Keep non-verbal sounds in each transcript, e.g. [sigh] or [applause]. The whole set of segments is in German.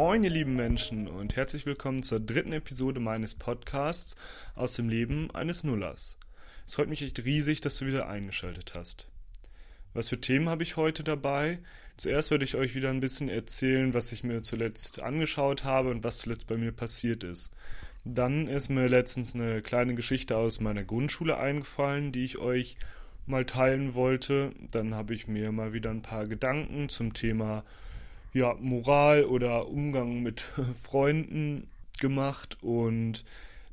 Moin, ihr lieben Menschen, und herzlich willkommen zur dritten Episode meines Podcasts aus dem Leben eines Nullers. Es freut mich echt riesig, dass du wieder eingeschaltet hast. Was für Themen habe ich heute dabei? Zuerst werde ich euch wieder ein bisschen erzählen, was ich mir zuletzt angeschaut habe und was zuletzt bei mir passiert ist. Dann ist mir letztens eine kleine Geschichte aus meiner Grundschule eingefallen, die ich euch mal teilen wollte. Dann habe ich mir mal wieder ein paar Gedanken zum Thema ja, Moral oder Umgang mit [laughs] Freunden gemacht und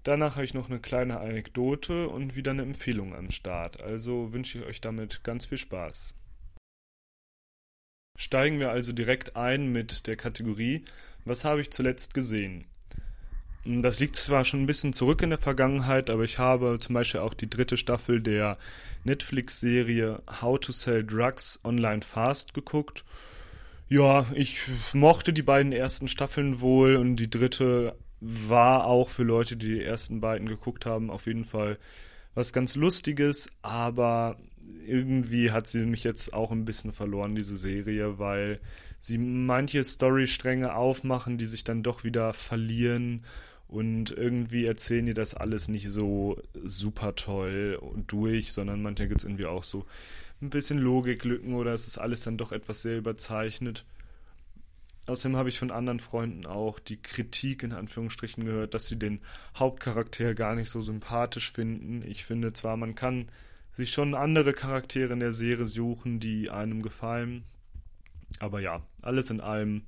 danach habe ich noch eine kleine Anekdote und wieder eine Empfehlung am Start. Also wünsche ich euch damit ganz viel Spaß. Steigen wir also direkt ein mit der Kategorie Was habe ich zuletzt gesehen? Das liegt zwar schon ein bisschen zurück in der Vergangenheit, aber ich habe zum Beispiel auch die dritte Staffel der Netflix-Serie How to Sell Drugs Online Fast geguckt ja, ich mochte die beiden ersten Staffeln wohl und die dritte war auch für Leute, die die ersten beiden geguckt haben, auf jeden Fall was ganz Lustiges, aber irgendwie hat sie mich jetzt auch ein bisschen verloren, diese Serie, weil sie manche Storystränge aufmachen, die sich dann doch wieder verlieren und irgendwie erzählen die das alles nicht so super toll durch, sondern manchmal gibt es irgendwie auch so ein bisschen Logiklücken oder es ist alles dann doch etwas sehr überzeichnet. Außerdem habe ich von anderen Freunden auch die Kritik in Anführungsstrichen gehört, dass sie den Hauptcharakter gar nicht so sympathisch finden. Ich finde zwar, man kann sich schon andere Charaktere in der Serie suchen, die einem gefallen, aber ja, alles in allem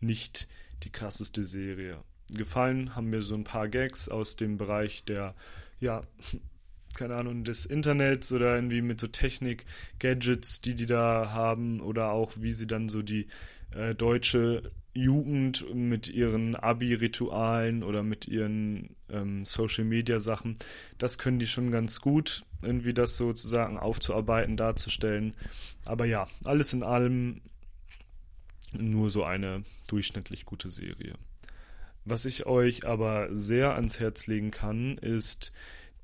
nicht die krasseste Serie. Gefallen haben mir so ein paar Gags aus dem Bereich der ja keine Ahnung, des Internets oder irgendwie mit so Technik, Gadgets, die die da haben oder auch wie sie dann so die äh, deutsche Jugend mit ihren Abi-Ritualen oder mit ihren ähm, Social-Media-Sachen, das können die schon ganz gut, irgendwie das sozusagen aufzuarbeiten, darzustellen. Aber ja, alles in allem nur so eine durchschnittlich gute Serie. Was ich euch aber sehr ans Herz legen kann, ist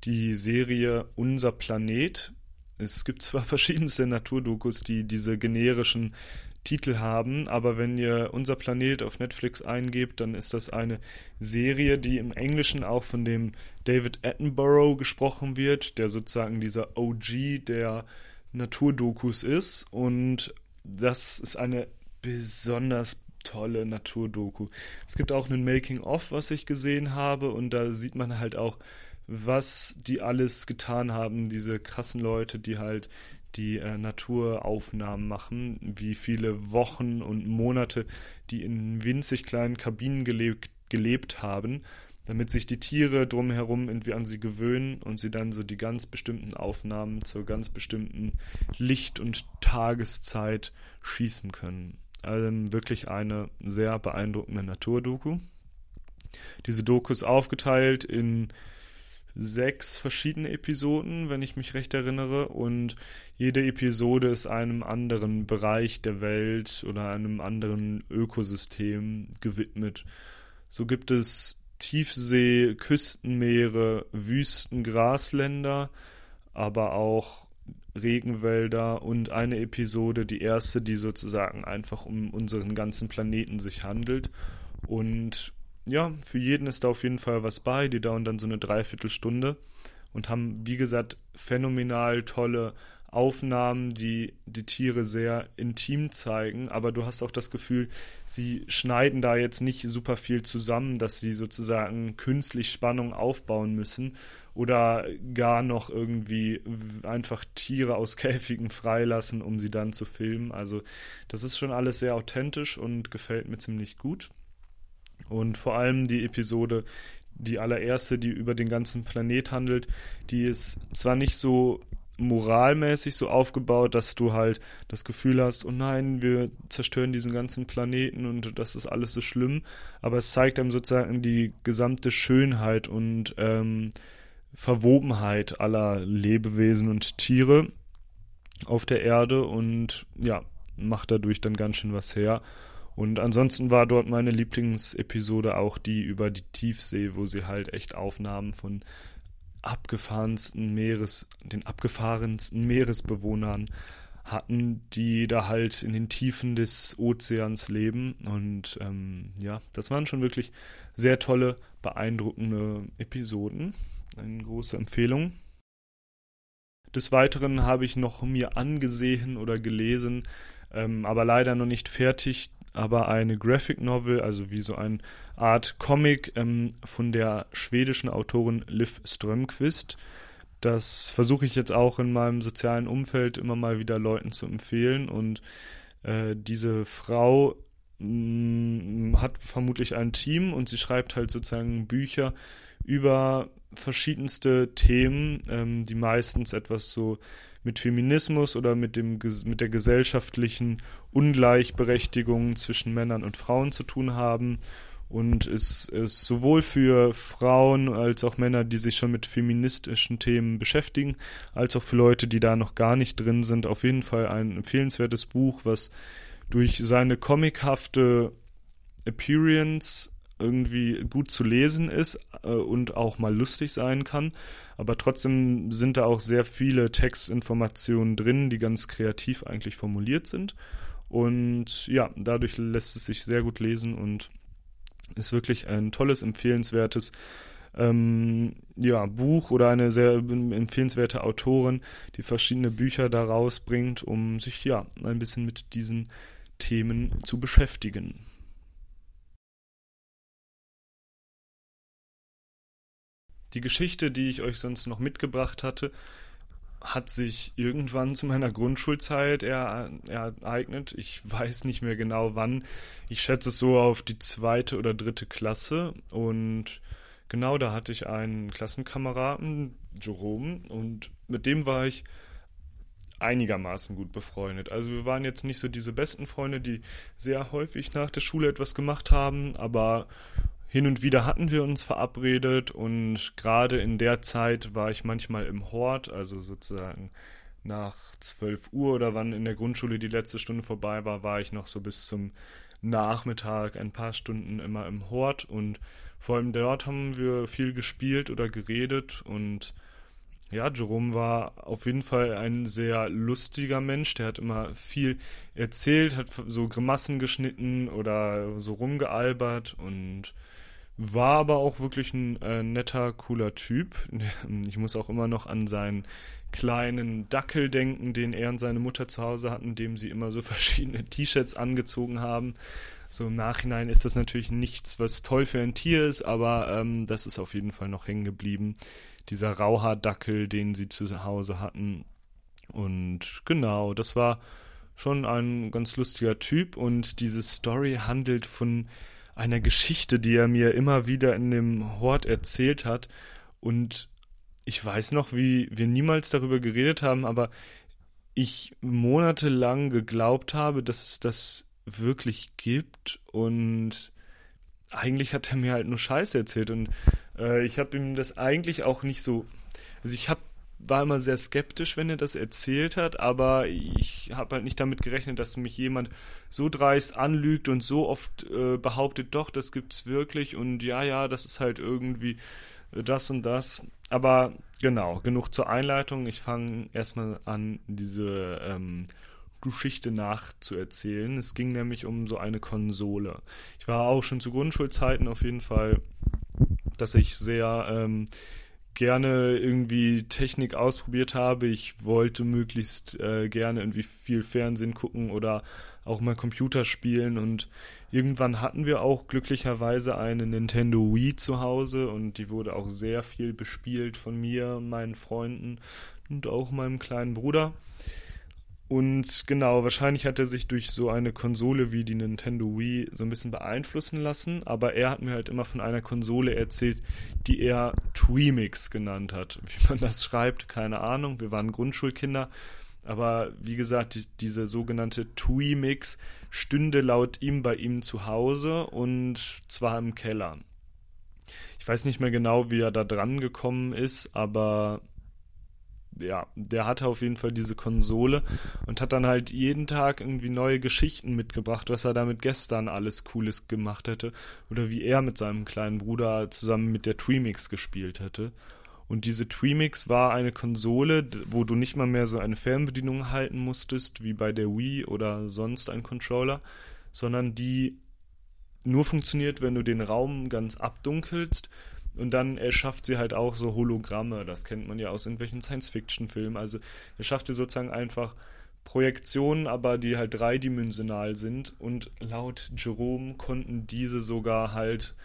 die Serie Unser Planet. Es gibt zwar [laughs] verschiedenste Naturdokus, die diese generischen Titel haben, aber wenn ihr Unser Planet auf Netflix eingebt, dann ist das eine Serie, die im Englischen auch von dem David Attenborough gesprochen wird, der sozusagen dieser OG der Naturdokus ist. Und das ist eine besonders tolle Naturdoku. Es gibt auch einen Making-of, was ich gesehen habe, und da sieht man halt auch, was die alles getan haben, diese krassen Leute, die halt die äh, Naturaufnahmen machen, wie viele Wochen und Monate die in winzig kleinen Kabinen gelebt, gelebt haben, damit sich die Tiere drumherum irgendwie an sie gewöhnen und sie dann so die ganz bestimmten Aufnahmen zur ganz bestimmten Licht- und Tageszeit schießen können. Also wirklich eine sehr beeindruckende Naturdoku. Diese Doku ist aufgeteilt in sechs verschiedene Episoden, wenn ich mich recht erinnere. Und jede Episode ist einem anderen Bereich der Welt oder einem anderen Ökosystem gewidmet. So gibt es Tiefsee, Küstenmeere, Wüsten, Grasländer, aber auch Regenwälder und eine Episode, die erste, die sozusagen einfach um unseren ganzen Planeten sich handelt. Und ja, für jeden ist da auf jeden Fall was bei. Die dauern dann so eine Dreiviertelstunde und haben, wie gesagt, phänomenal tolle Aufnahmen, die die Tiere sehr intim zeigen, aber du hast auch das Gefühl, sie schneiden da jetzt nicht super viel zusammen, dass sie sozusagen künstlich Spannung aufbauen müssen oder gar noch irgendwie einfach Tiere aus [laughs] Käfigen freilassen, um sie dann zu filmen. Also das ist schon alles sehr authentisch und gefällt mir ziemlich gut. Und vor allem die Episode, die allererste, die über den ganzen Planet handelt, die ist zwar nicht so moralmäßig so aufgebaut, dass du halt das Gefühl hast, oh nein, wir zerstören diesen ganzen Planeten und das ist alles so schlimm, aber es zeigt einem sozusagen die gesamte Schönheit und ähm, Verwobenheit aller Lebewesen und Tiere auf der Erde und ja, macht dadurch dann ganz schön was her. Und ansonsten war dort meine Lieblingsepisode auch die über die Tiefsee, wo sie halt echt Aufnahmen von abgefahrensten Meeres, den abgefahrensten Meeresbewohnern hatten, die da halt in den Tiefen des Ozeans leben. Und ähm, ja, das waren schon wirklich sehr tolle, beeindruckende Episoden. Eine große Empfehlung. Des Weiteren habe ich noch mir angesehen oder gelesen, ähm, aber leider noch nicht fertig, aber eine Graphic Novel, also wie so eine Art Comic ähm, von der schwedischen Autorin Liv Strömquist. Das versuche ich jetzt auch in meinem sozialen Umfeld immer mal wieder Leuten zu empfehlen. Und äh, diese Frau mh, mm, hat vermutlich ein Team und sie schreibt halt sozusagen Bücher über verschiedenste Themen, ähm, die meistens etwas so mit Feminismus oder mit, dem, mit der gesellschaftlichen Ungleichberechtigung zwischen Männern und Frauen zu tun haben. Und es ist sowohl für Frauen als auch Männer, die sich schon mit feministischen Themen beschäftigen, als auch für Leute, die da noch gar nicht drin sind, auf jeden Fall ein empfehlenswertes Buch, was durch seine comichafte Appearance irgendwie gut zu lesen ist äh, und auch mal lustig sein kann. Aber trotzdem sind da auch sehr viele Textinformationen drin, die ganz kreativ eigentlich formuliert sind. Und ja, dadurch lässt es sich sehr gut lesen und ist wirklich ein tolles, empfehlenswertes ähm, ja, Buch oder eine sehr empfehlenswerte Autorin, die verschiedene Bücher da rausbringt, um sich ja ein bisschen mit diesen Themen zu beschäftigen. Die Geschichte, die ich euch sonst noch mitgebracht hatte, hat sich irgendwann zu meiner Grundschulzeit ereignet. Ich weiß nicht mehr genau wann. Ich schätze es so auf die zweite oder dritte Klasse. Und genau da hatte ich einen Klassenkameraden, Jerome, und mit dem war ich einigermaßen gut befreundet. Also wir waren jetzt nicht so diese besten Freunde, die sehr häufig nach der Schule etwas gemacht haben, aber hin und wieder hatten wir uns verabredet und gerade in der Zeit war ich manchmal im Hort, also sozusagen nach 12 Uhr oder wann in der Grundschule die letzte Stunde vorbei war, war ich noch so bis zum Nachmittag ein paar Stunden immer im Hort und vor allem dort haben wir viel gespielt oder geredet und ja, Jerome war auf jeden Fall ein sehr lustiger Mensch. Der hat immer viel erzählt, hat so Grimassen geschnitten oder so rumgealbert und war aber auch wirklich ein äh, netter, cooler Typ. [laughs] Ich muss auch immer noch an seinen kleinen Dackel denken, den er und seine Mutter zu Hause hatten, dem sie immer so [laughs] verschiedene T-Shirts angezogen haben. So im Nachhinein ist das natürlich nichts, was toll für ein Tier ist, aber ähm, das ist auf jeden Fall noch hängen geblieben. Dieser Rauhaardackel, den sie zu Hause hatten. Und genau, das war schon ein ganz lustiger Typ und diese Story handelt von einer Geschichte, die er mir immer wieder in dem Hort erzählt hat. Und ich weiß noch, wie wir niemals darüber geredet haben, aber ich monatelang geglaubt habe, dass es das wirklich gibt und eigentlich hat er mir halt nur Scheiße erzählt und äh, ich habe ihm das eigentlich auch nicht so, also ich habe war immer sehr skeptisch, wenn er das erzählt hat, aber ich habe halt nicht damit gerechnet, dass mich jemand so dreist anlügt und so oft äh, behauptet, doch, das gibt's wirklich und ja, ja, das ist halt irgendwie das und das. Aber genau, genug zur Einleitung. Ich fange erstmal an, diese ähm, Geschichte nachzuerzählen. Es ging nämlich um so eine Konsole. Ich war auch schon zu Grundschulzeiten auf jeden Fall, dass ich sehr ähm, gerne irgendwie Technik ausprobiert habe. Ich wollte möglichst äh, gerne irgendwie viel Fernsehen gucken oder auch mal Computer spielen und irgendwann hatten wir auch glücklicherweise eine Nintendo Wii zu Hause und die wurde auch sehr viel bespielt von mir, meinen Freunden und auch meinem kleinen Bruder. Und genau, wahrscheinlich hat er sich durch so eine Konsole wie die Nintendo Wii so ein bisschen beeinflussen lassen, aber er hat mir halt immer von einer Konsole erzählt, die er Tweemix genannt hat. [laughs] Wie man das schreibt, keine Ahnung, wir waren Grundschulkinder, aber wie gesagt, die, diese sogenannte Tweemix stünde laut ihm bei ihm zu Hause und zwar im Keller. Ich weiß nicht mehr genau, wie er da dran gekommen ist, aber ja, der hatte auf jeden Fall diese Konsole und hat dann halt jeden Tag irgendwie neue Geschichten mitgebracht, was er damit gestern alles Cooles gemacht hätte oder wie er mit seinem kleinen Bruder zusammen mit der Tweemix gespielt hätte. Und diese Tweemix war eine Konsole, wo du nicht mal mehr so eine Fernbedienung halten musstest, wie bei der Wii oder sonst ein Controller, sondern die nur funktioniert, wenn du den Raum ganz abdunkelst. Und dann erschafft sie halt auch so Hologramme. Das kennt man ja aus irgendwelchen Science-Fiction-Filmen. Also er schafft dir sozusagen einfach Projektionen, aber die halt dreidimensional sind. Und laut Jerome konnten diese sogar halt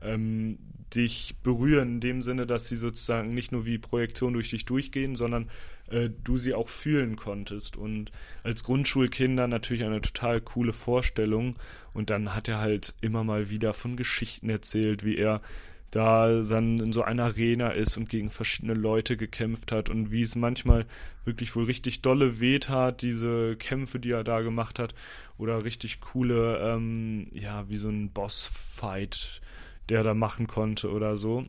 ähm, dich berühren, in dem Sinne, dass sie sozusagen nicht nur wie Projektion durch dich durchgehen, sondern äh, du sie auch fühlen konntest. Und als Grundschulkinder natürlich eine total coole Vorstellung. Und dann hat er halt immer mal wieder von Geschichten erzählt, wie er da dann in so einer Arena ist und gegen verschiedene Leute gekämpft hat und wie es manchmal wirklich wohl richtig dolle weht hat, diese Kämpfe, die er da gemacht hat, oder richtig coole, ähm, ja, wie so ein Bossfight, der er da machen konnte oder so.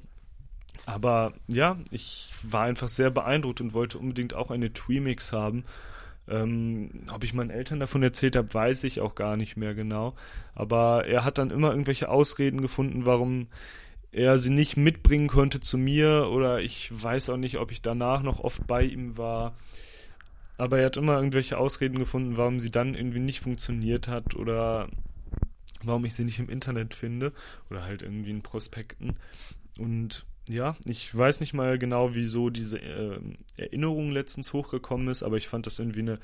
Aber ja, ich war einfach sehr beeindruckt und wollte unbedingt auch eine Tweemix haben. Ähm, ob ich meinen Eltern davon erzählt habe, weiß ich auch gar nicht mehr genau. Aber er hat dann immer irgendwelche Ausreden gefunden, warum er sie nicht mitbringen konnte zu mir oder ich weiß auch nicht, ob ich danach noch oft bei ihm war. Aber er hat immer irgendwelche Ausreden gefunden, warum sie dann irgendwie nicht funktioniert hat oder warum ich sie nicht im Internet finde oder halt irgendwie in Prospekten. Und ja, ich weiß nicht mal genau, wieso diese äh, Erinnerung letztens hochgekommen ist, aber ich fand das irgendwie eine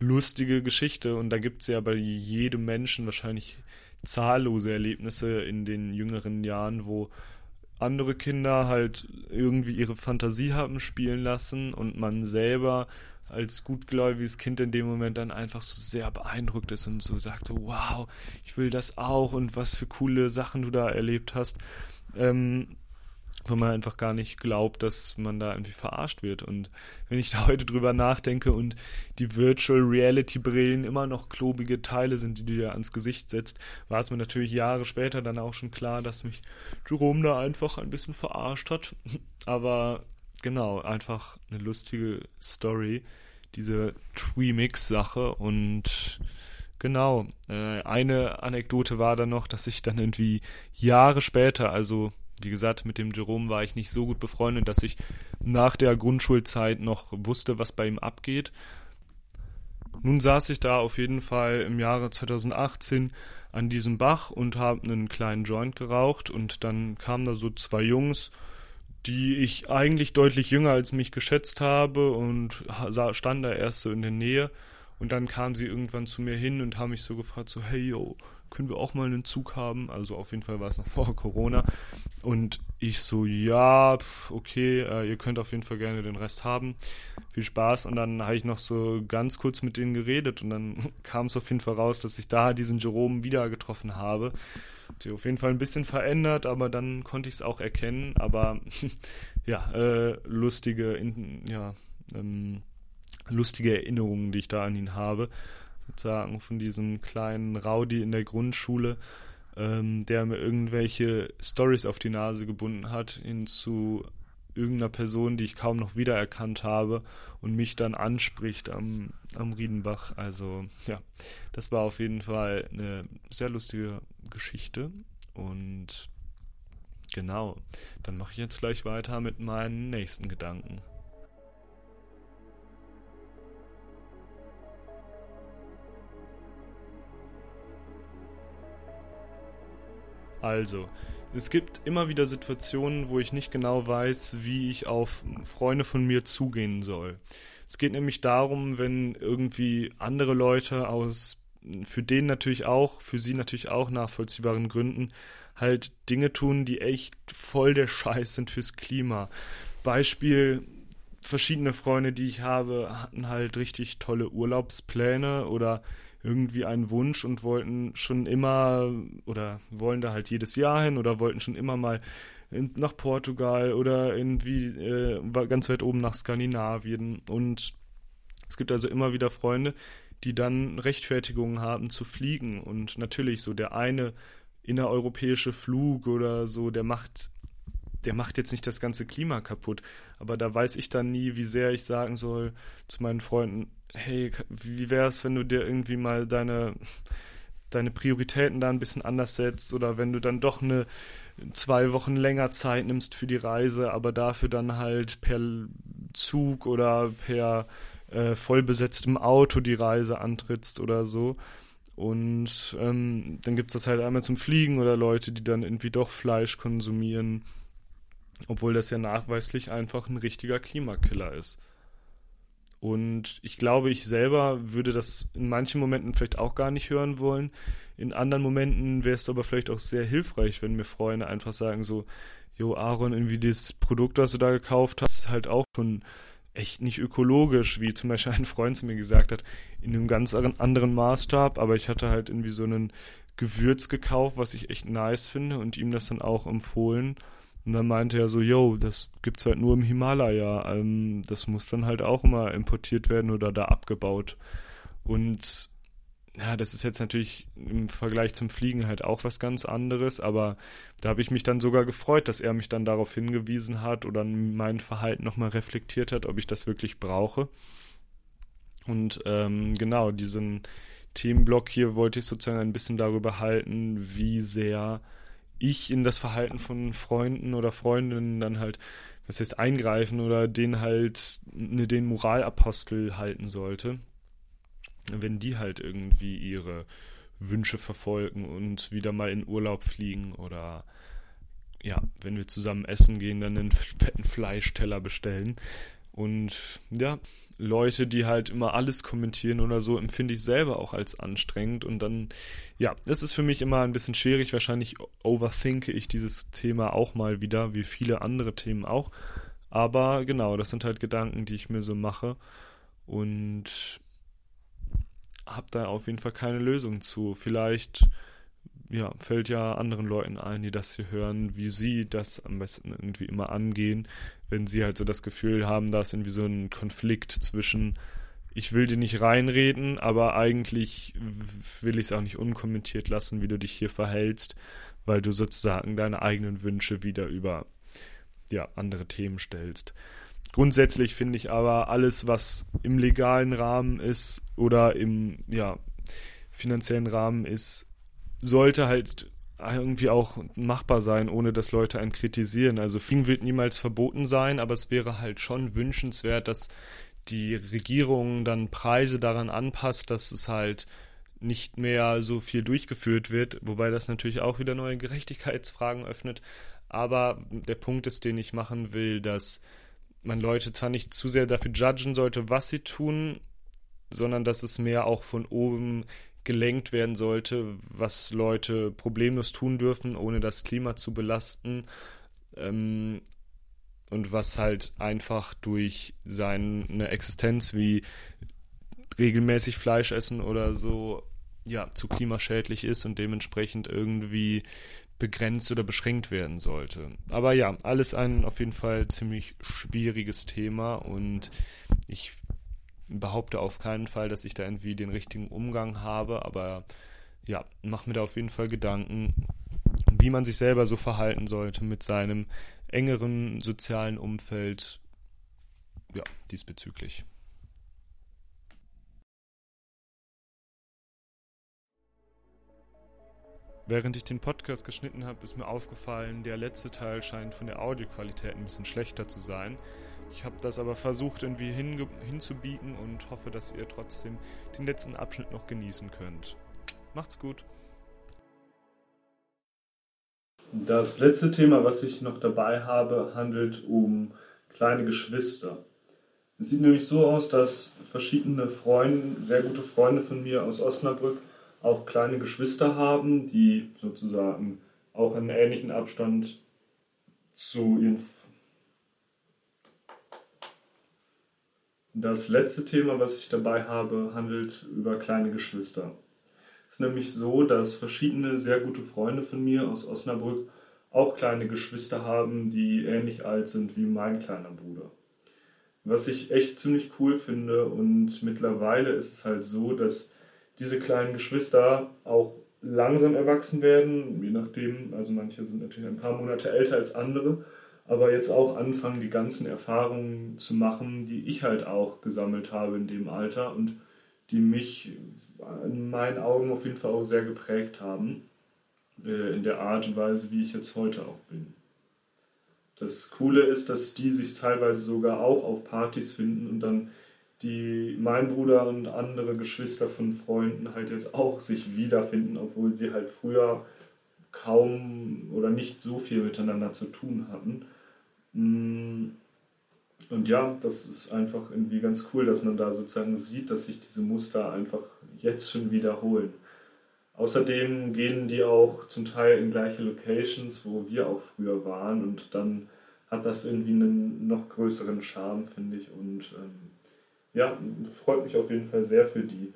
lustige Geschichte und da gibt es ja bei jedem Menschen wahrscheinlich zahllose Erlebnisse in den jüngeren Jahren, wo andere Kinder halt irgendwie ihre Fantasie haben spielen lassen und man selber als gutgläubiges Kind in dem Moment dann einfach so sehr beeindruckt ist und so sagt, wow, ich will das auch und was für coole Sachen du da erlebt hast. Ähm, wo man einfach gar nicht glaubt, dass man da irgendwie verarscht wird. Und wenn ich da heute drüber nachdenke und die Virtual Reality Brillen immer noch klobige Teile sind, die du dir ans Gesicht setzt, war es mir natürlich Jahre später dann auch schon klar, dass mich Jerome da einfach ein bisschen verarscht hat. [laughs] Aber genau, einfach eine lustige Story, diese Tweemix-Sache und Genau. Äh, eine Anekdote war dann noch, dass ich dann irgendwie Jahre später, also wie gesagt, mit dem Jerome war ich nicht so gut befreundet, dass ich nach der Grundschulzeit noch wusste, was bei ihm abgeht. Nun saß ich da auf jeden Fall im Jahre 2018 an diesem Bach und habe einen kleinen Joint geraucht und dann kamen da so zwei Jungs, die ich eigentlich deutlich jünger als mich geschätzt habe und stand da erst so in der Nähe und dann kamen sie irgendwann zu mir hin und haben mich so gefragt so hey yo können wir auch mal einen Zug haben? Also auf jeden Fall war es noch [laughs] vor Corona. Und ich so, ja, okay, äh, ihr könnt auf jeden Fall gerne den Rest haben. Viel Spaß. Und dann habe ich noch so ganz kurz mit denen geredet und dann [laughs] kam es auf jeden Fall raus, dass ich da diesen Jerome wieder getroffen habe. Hat sich auf jeden Fall ein bisschen verändert, aber dann konnte ich es auch erkennen. Aber [laughs] ja, äh, lustige, in, ja, ähm, lustige Erinnerungen, die ich da an ihn habe sozusagen von diesem kleinen Rowdy in der Grundschule, ähm, der mir irgendwelche Stories auf die Nase gebunden hat, hin zu irgendeiner Person, die ich kaum noch wiedererkannt habe und mich dann anspricht am, am Riedenbach. Also ja, das war auf jeden Fall eine sehr lustige Geschichte und genau, dann mache ich jetzt gleich weiter mit meinen nächsten Gedanken. Also, es gibt immer wieder Situationen, wo ich nicht genau weiß, wie ich auf Freunde von mir zugehen soll. Es geht nämlich darum, wenn irgendwie andere Leute aus, für den natürlich auch, für sie natürlich auch nachvollziehbaren Gründen, halt Dinge tun, die echt voll der Scheiß sind fürs Klima. Beispiel, verschiedene Freunde, die ich habe, hatten halt richtig tolle Urlaubspläne oder irgendwie einen Wunsch und wollten schon immer oder wollen da halt jedes Jahr hin oder wollten schon immer mal in, nach Portugal oder irgendwie äh, ganz weit oben nach Skandinavien. Und es gibt also immer wieder Freunde, die dann Rechtfertigungen haben zu fliegen. Und natürlich so der eine innereuropäische Flug oder so, der macht der macht jetzt nicht das ganze Klima kaputt. Aber da weiß ich dann nie, wie sehr ich sagen soll zu meinen Freunden, hey, wie wäre es, wenn du dir irgendwie mal deine, deine Prioritäten da ein bisschen anders setzt oder wenn du dann doch eine zwei Wochen länger Zeit nimmst für die Reise, aber dafür dann halt per Zug oder per äh, vollbesetztem Auto die Reise antrittst oder so. Und ähm, dann gibt es das halt einmal zum Fliegen oder Leute, die dann irgendwie doch Fleisch konsumieren, obwohl das ja nachweislich einfach ein richtiger Klimakiller ist. Und ich glaube, ich selber würde das in manchen Momenten vielleicht auch gar nicht hören wollen. In anderen Momenten wäre es aber vielleicht auch sehr hilfreich, wenn mir Freunde einfach sagen so, jo Aaron, irgendwie das Produkt, was du da gekauft hast, ist halt auch schon echt nicht ökologisch, wie zum Beispiel ein Freund zu mir gesagt hat, in einem ganz anderen Maßstab, aber ich hatte halt irgendwie so einen Gewürz gekauft, was ich echt nice finde und ihm das dann auch empfohlen. Und dann meinte er so, yo, das gibt's halt nur im Himalaya. Ähm, das muss dann halt auch immer importiert werden oder da abgebaut. Und ja, das ist jetzt natürlich im Vergleich zum Fliegen halt auch was ganz anderes, aber da habe ich mich dann sogar gefreut, dass er mich dann darauf hingewiesen hat oder mein Verhalten nochmal reflektiert hat, ob ich das wirklich brauche. Und ähm, genau, diesen Themenblock hier wollte ich sozusagen ein bisschen darüber halten, wie sehr ich in das Verhalten von Freunden oder Freundinnen dann halt, was heißt, eingreifen oder den halt ne, den Moralapostel halten sollte, wenn die halt irgendwie ihre Wünsche verfolgen und wieder mal in Urlaub fliegen oder ja, wenn wir zusammen essen gehen, dann einen fetten Fleischteller bestellen. Und ja, Leute, die halt immer alles kommentieren oder so, empfinde ich selber auch als anstrengend. Und dann, ja, das ist für mich immer ein bisschen schwierig. Wahrscheinlich overthinke ich dieses Thema auch mal wieder, wie viele andere Themen auch. Aber genau, das sind halt Gedanken, die ich mir so mache. Und habe da auf jeden Fall keine Lösung zu. Vielleicht ja, fällt ja anderen Leuten ein, die das hier hören, wie sie das am besten irgendwie immer angehen, wenn sie halt so das Gefühl haben, da ist irgendwie so ein Konflikt zwischen, ich will dir nicht reinreden, aber eigentlich will ich es auch nicht unkommentiert lassen, wie du dich hier verhältst, weil du sozusagen deine eigenen Wünsche wieder über ja, andere Themen stellst. Grundsätzlich finde ich aber alles, was im legalen Rahmen ist oder im ja, finanziellen Rahmen ist, sollte halt irgendwie auch machbar sein, ohne dass Leute einen kritisieren. Also Fliegen wird niemals verboten sein, aber es wäre halt schon wünschenswert, dass die Regierung dann Preise daran anpasst, dass es halt nicht mehr so viel durchgeführt wird, wobei das natürlich auch wieder neue Gerechtigkeitsfragen öffnet. Aber der Punkt ist, den ich machen will, dass man Leute zwar nicht zu sehr dafür judgen sollte, was sie tun, sondern dass es mehr auch von oben gelenkt werden sollte, was Leute problemlos tun dürfen, ohne das Klima zu belasten. Ähm, und was halt einfach durch seine Existenz wie regelmäßig Fleisch essen oder so ja zu klimaschädlich ist und dementsprechend irgendwie begrenzt oder beschränkt werden sollte. Aber ja, alles ein auf jeden Fall ziemlich schwieriges Thema und ich behaupte auf keinen Fall, dass ich da irgendwie den richtigen Umgang habe, aber ja, mache mir da auf jeden Fall Gedanken, wie man sich selber so verhalten sollte mit seinem engeren sozialen Umfeld, ja, diesbezüglich. Während ich den Podcast geschnitten habe, ist mir aufgefallen, der letzte Teil scheint von der Audioqualität ein bisschen schlechter zu sein. Ich habe das aber versucht irgendwie hinzubiegen und hoffe, dass ihr trotzdem den letzten Abschnitt noch genießen könnt. Macht's gut. Das letzte Thema, was ich noch dabei habe, handelt um kleine Geschwister. Es sieht nämlich so aus, dass verschiedene Freunde, sehr gute Freunde von mir aus Osnabrück, auch kleine Geschwister haben, die sozusagen auch einen ähnlichen Abstand zu ihren Das letzte Thema, was ich dabei habe, handelt über kleine Geschwister. Es ist nämlich so, dass verschiedene sehr gute Freunde von mir aus Osnabrück auch kleine Geschwister haben, die ähnlich alt sind wie mein kleiner Bruder. Was ich echt ziemlich cool finde und mittlerweile ist es halt so, dass diese kleinen Geschwister auch langsam erwachsen werden, je nachdem, also manche sind natürlich ein paar Monate älter als andere, aber jetzt auch anfangen, die ganzen Erfahrungen zu machen, die ich halt auch gesammelt habe in dem Alter und die mich in meinen Augen auf jeden Fall auch sehr geprägt haben, äh, in der Art und Weise, wie ich jetzt heute auch bin. Das Coole ist, dass die sich teilweise sogar auch auf Partys finden und dann die mein Bruder und andere Geschwister von Freunden halt jetzt auch sich wiederfinden, obwohl sie halt früher kaum oder nicht so viel miteinander zu tun hatten. Mm. Und ja, das ist einfach irgendwie ganz cool, dass man da sozusagen sieht, dass sich diese Muster einfach jetzt schon wiederholen. Außerdem gehen die auch zum Teil in gleiche Locations, wo wir auch früher waren und dann hat das irgendwie einen noch größeren Charme, finde ich. Und ähm, ja, freut mich auf jeden Fall sehr für die.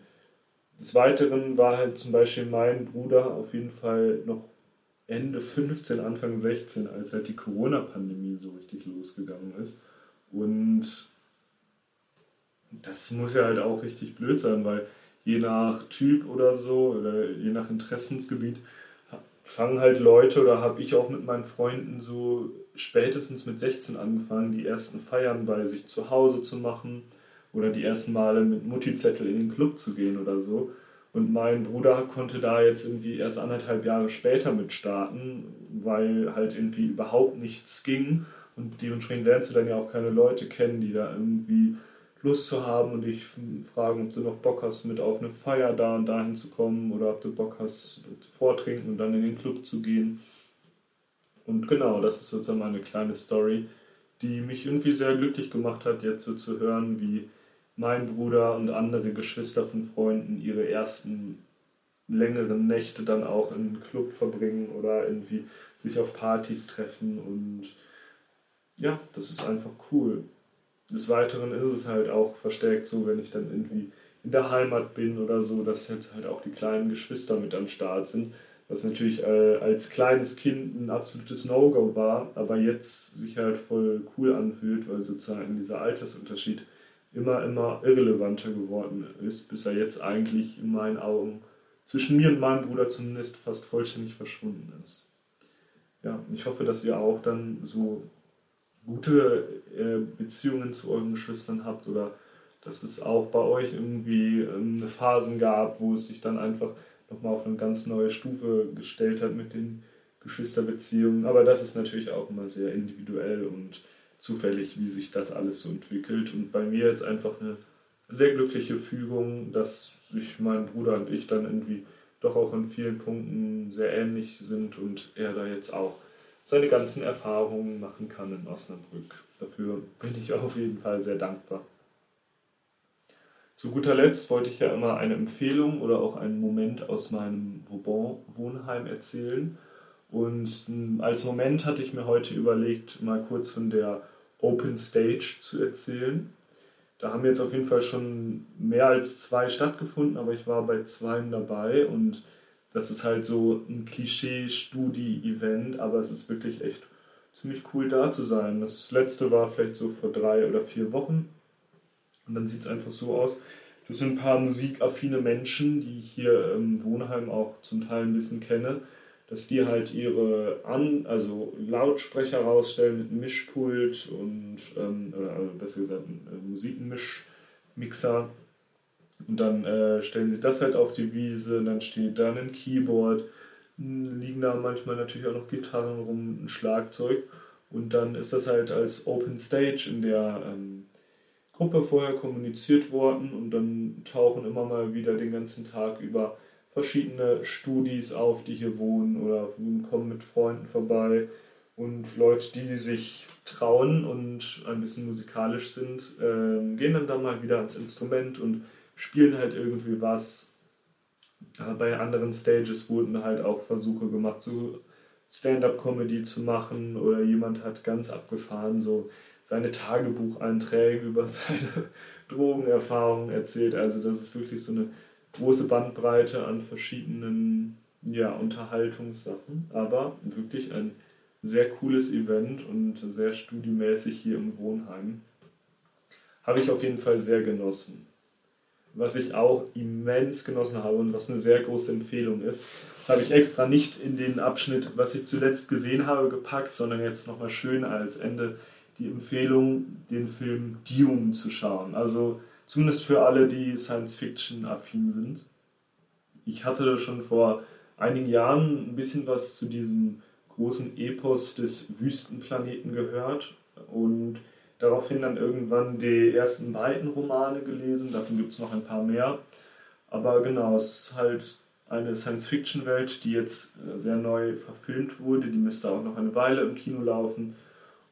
Des Weiteren war halt zum Beispiel mein Bruder auf jeden Fall noch Ende 15, Anfang 16, als halt die Corona-Pandemie so richtig losgegangen ist. Und das muss ja halt auch richtig blöd sein, weil je nach Typ oder so oder je nach Interessensgebiet fangen halt Leute oder habe ich auch mit meinen Freunden so spätestens mit 16 angefangen, die ersten Feiern bei sich zu Hause zu machen oder die ersten Male mit Mutti-Zettel in den Club zu gehen oder so. Und mein Bruder konnte da jetzt irgendwie erst anderthalb Jahre später mit starten, weil halt irgendwie überhaupt nichts ging. Und dementsprechend lernst du dann ja auch keine Leute kennen, die da irgendwie Lust zu haben und dich fragen, ob du noch Bock hast, mit auf eine Feier da und dahin zu kommen oder ob du Bock hast, vortrinken und dann in den Club zu gehen. Und genau, das ist sozusagen eine kleine Story, die mich irgendwie sehr glücklich gemacht hat, jetzt so zu hören, wie mein Bruder und andere Geschwister von Freunden ihre ersten längeren Nächte dann auch in einem Club verbringen oder irgendwie sich auf Partys treffen und ja, das ist einfach cool. Des Weiteren ist es halt auch verstärkt so, wenn ich dann irgendwie in der Heimat bin oder so, dass jetzt halt auch die kleinen Geschwister mit am Start sind. Was natürlich äh, als kleines Kind ein absolutes No-Go war, aber jetzt sich halt voll cool anfühlt, weil sozusagen dieser Altersunterschied immer, immer irrelevanter geworden ist, bis er jetzt eigentlich in meinen Augen zwischen mir und meinem Bruder zumindest fast vollständig verschwunden ist. Ja, ich hoffe, dass ihr auch dann so gute äh, Beziehungen zu euren Geschwistern habt oder dass es auch bei euch irgendwie ähm, Phasen gab, wo es sich dann einfach nochmal auf eine ganz neue Stufe gestellt hat mit den Geschwisterbeziehungen. Aber das ist natürlich auch immer sehr individuell und zufällig, wie sich das alles so entwickelt. Und bei mir jetzt einfach eine sehr glückliche Fügung, dass sich mein Bruder und ich dann irgendwie doch auch in vielen Punkten sehr ähnlich sind und er da jetzt auch seine ganzen Erfahrungen machen kann in Osnabrück. Dafür bin ich auf jeden Fall sehr dankbar. Zu guter Letzt wollte ich ja immer eine Empfehlung oder auch einen Moment aus meinem Vauban-Wohnheim erzählen. Und hm, als Moment hatte ich mir heute überlegt, mal kurz von der Open Stage zu erzählen. Da haben jetzt auf jeden Fall schon mehr als zwei stattgefunden, aber ich war bei zwei dabei und das ist halt so ein Klischee-Studi-Event, aber es ist wirklich echt ziemlich cool da zu sein. Das letzte war vielleicht so vor drei oder vier Wochen. Und dann sieht es einfach so aus. Das sind ein paar musikaffine Menschen, die ich hier im Wohnheim auch zum Teil ein bisschen kenne, dass die halt ihre An also Lautsprecher rausstellen mit einem Mischpult und, ähm, oder also besser gesagt, ein Musikmischmixer und dann äh, stellen sie das halt auf die Wiese, dann steht da ein Keyboard, liegen da manchmal natürlich auch noch Gitarren rum, ein Schlagzeug. Und dann ist das halt als Open Stage in der ähm, Gruppe vorher kommuniziert worden und dann tauchen immer mal wieder den ganzen Tag über verschiedene Studis auf, die hier wohnen oder kommen mit Freunden vorbei und Leute, die sich trauen und ein bisschen musikalisch sind, äh, gehen dann da mal wieder ans Instrument und spielen halt irgendwie was. Bei anderen Stages wurden halt auch Versuche gemacht, so Stand-up-Comedy zu machen oder jemand hat ganz abgefahren so seine Tagebucheinträge [laughs] über seine Drogenerfahrungen erzählt. Also das ist wirklich so eine große Bandbreite an verschiedenen ja, Unterhaltungssachen, aber wirklich ein sehr cooles Event und sehr studiemäßig hier im Wohnheim. Habe ich auf jeden Fall sehr genossen was ich auch immens genossen habe und was eine sehr große Empfehlung ist. Habe ich extra nicht in den Abschnitt, was ich zuletzt gesehen habe, gepackt, sondern jetzt nochmal schön als Ende die Empfehlung, den Film Dune zu schauen. Also Zumindest für alle, die Science-Fiction-affin sind. Ich hatte schon vor einigen Jahren ein bisschen was zu diesem großen Epos des Wüstenplaneten gehört und daraufhin dann irgendwann die ersten beiden Romane gelesen. Davon gibt es noch ein paar mehr. Aber genau, es ist halt eine Science-Fiction-Welt, die jetzt äh, sehr neu verfilmt wurde. Die müsste auch noch eine Weile im Kino laufen.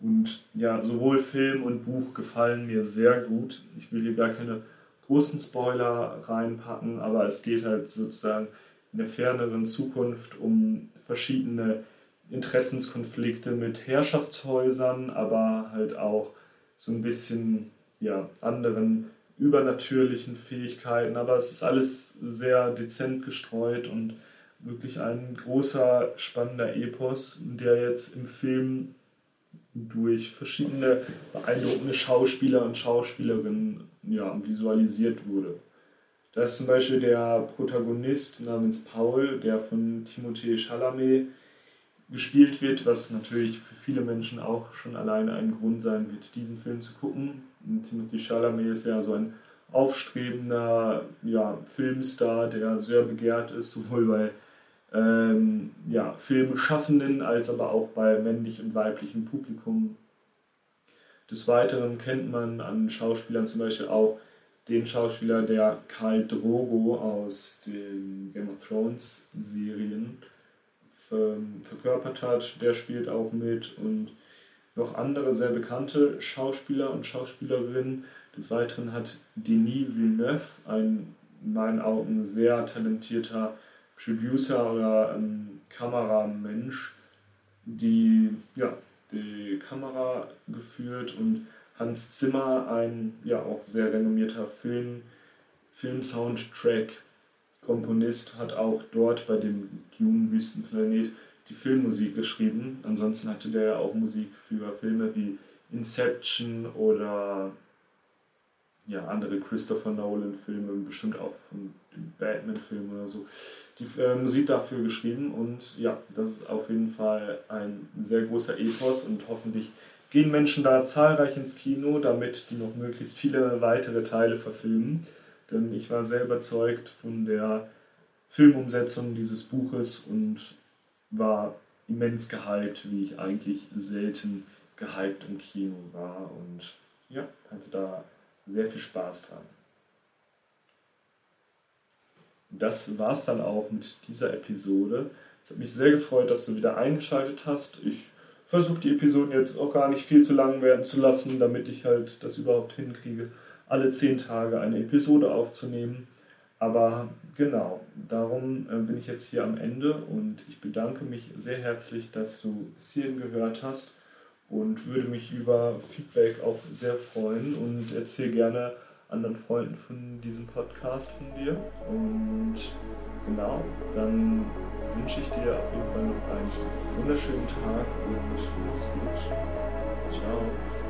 Und ja, sowohl Film und Buch gefallen mir sehr gut. Ich will hier gar keine großen Spoiler reinpacken, aber es geht halt sozusagen in der ferneren Zukunft um verschiedene Interessenskonflikte mit Herrschaftshäusern, aber halt auch so ein bisschen ja, anderen übernatürlichen Fähigkeiten, aber es ist alles sehr dezent gestreut und wirklich ein großer, spannender Epos, der jetzt im Film durch verschiedene beeindruckende Schauspieler und Schauspielerinnen ja, visualisiert wurde. Da ist zum Beispiel der Protagonist namens Paul, der von Timothée Chalamet gespielt wird, was natürlich für viele Menschen auch schon alleine ein Grund sein wird, diesen Film zu gucken. Timothy Chalamet ist ja so ein aufstrebender ja, Filmstar, der sehr begehrt ist, sowohl bei ähm, ja, Filmschaffenden als aber auch bei männlich und weiblichem Publikum. Des Weiteren kennt man an Schauspielern zum Beispiel auch den Schauspieler, der Karl Drogo aus den Game of Thrones Serien verkörpert hat, der spielt auch mit und noch andere sehr bekannte Schauspieler und Schauspielerinnen. Des Weiteren hat Denis Villeneuve, ein in meinen Augen sehr talentierter Producer oder ähm, Kameramensch, die, ja, die Kamera geführt und Hans Zimmer, ein ja auch sehr renommierter Film, Film-Soundtrack Komponist, hat auch dort bei dem Dune-Wüstenplanet die Filmmusik geschrieben. Ansonsten hatte der auch Musik für Filme wie Inception oder ja, andere Christopher Nolan-Filme, bestimmt auch von Batman-Film oder so, die äh, Musik dafür geschrieben. Und ja, das ist auf jeden Fall ein sehr großer Epos und hoffentlich gehen Menschen da zahlreich ins Kino, damit die noch möglichst viele weitere Teile verfilmen. Denn ich war sehr überzeugt von der Filmumsetzung dieses Buches und war immens gehypt, wie ich eigentlich selten gehypt im Kino war und ja, hatte da sehr viel Spaß dran. Das war es dann auch mit dieser Episode. Es hat mich sehr gefreut, dass du wieder eingeschaltet hast. Ich versuche die Episoden jetzt auch gar nicht viel zu lang werden zu lassen, damit ich halt das überhaupt hinkriege, alle zehn Tage eine Episode aufzunehmen. Aber genau, darum äh, bin ich jetzt hier am Ende und ich bedanke mich sehr herzlich, dass du bis hierhin gehört hast und würde mich über Feedback auch sehr freuen und erzähle gerne anderen Freunden von diesem Podcast von dir. Und genau, dann wünsche ich dir auf jeden Fall noch einen wunderschönen Tag und mach's gut. Ciao.